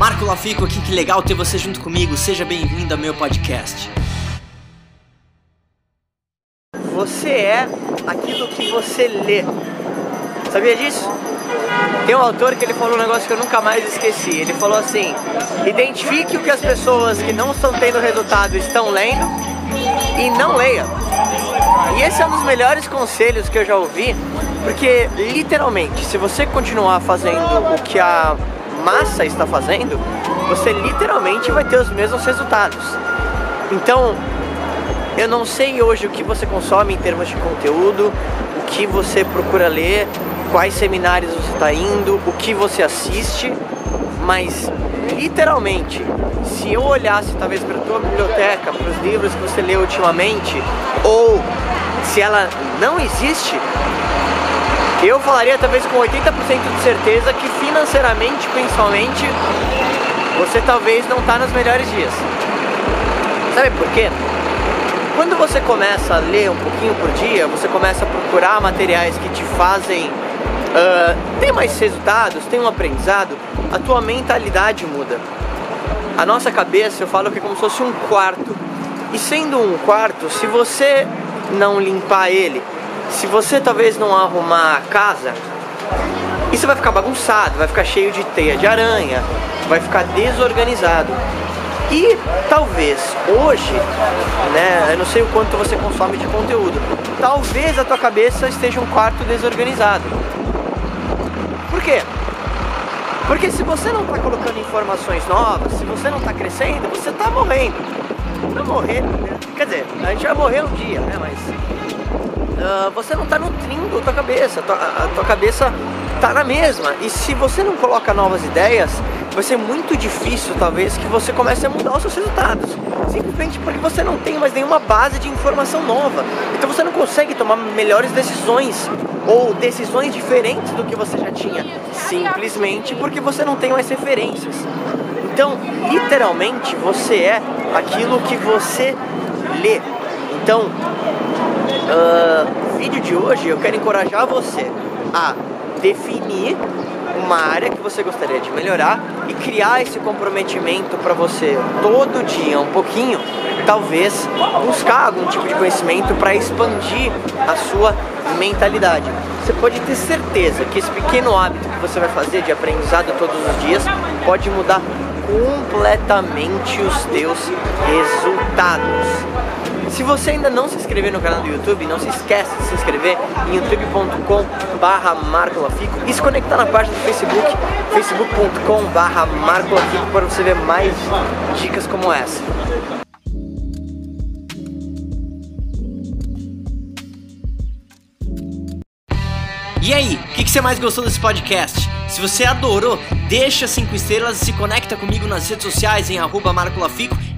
Marco Lafico aqui, que legal ter você junto comigo. Seja bem-vindo ao meu podcast. Você é aquilo que você lê. Sabia disso? Tem um autor que ele falou um negócio que eu nunca mais esqueci. Ele falou assim: identifique o que as pessoas que não estão tendo resultado estão lendo e não leia. E esse é um dos melhores conselhos que eu já ouvi, porque literalmente, se você continuar fazendo o que a massa está fazendo, você literalmente vai ter os mesmos resultados. Então, eu não sei hoje o que você consome em termos de conteúdo, o que você procura ler, quais seminários você está indo, o que você assiste, mas literalmente, se eu olhasse talvez para a tua biblioteca, para os livros que você leu ultimamente, ou se ela não existe, eu falaria talvez com 80% de certeza que financeiramente, principalmente, você talvez não está nos melhores dias. Sabe por quê? Quando você começa a ler um pouquinho por dia, você começa a procurar materiais que te fazem uh, ter mais resultados, ter um aprendizado, a tua mentalidade muda. A nossa cabeça, eu falo que é como se fosse um quarto. E sendo um quarto, se você não limpar ele, se você talvez não arrumar a casa, isso vai ficar bagunçado, vai ficar cheio de teia de aranha, vai ficar desorganizado. E talvez hoje, né, eu não sei o quanto você consome de conteúdo, talvez a tua cabeça esteja um quarto desorganizado. Por quê? Porque se você não está colocando informações novas, se você não está crescendo, você está morrendo. Não morrer, né? quer dizer, a gente vai morrer um dia, né? Mas uh, você não está nutrindo a tua cabeça, a tua, a tua cabeça está na mesma. E se você não coloca novas ideias, vai ser muito difícil, talvez, que você comece a mudar os seus resultados. Simplesmente porque você não tem mais nenhuma base de informação nova. Então você não consegue tomar melhores decisões ou decisões diferentes do que você já tinha. Simplesmente porque você não tem mais referências. Então, literalmente, você é aquilo que você lê. Então, uh, vídeo de hoje eu quero encorajar você a definir uma área que você gostaria de melhorar e criar esse comprometimento para você todo dia, um pouquinho, talvez buscar algum tipo de conhecimento para expandir a sua mentalidade. Você pode ter certeza que esse pequeno hábito que você vai fazer de aprendizado todos os dias pode mudar completamente os teus resultados. Se você ainda não se inscreveu no canal do YouTube, não se esqueça de se inscrever em youtube.com barra marcolafico e se conectar na página do Facebook, facebook.com barra marcolafico para você ver mais dicas como essa. E aí, o que, que você mais gostou desse podcast? Se você adorou, deixa 5 estrelas e se conecta comigo nas redes sociais em arroba marcolafico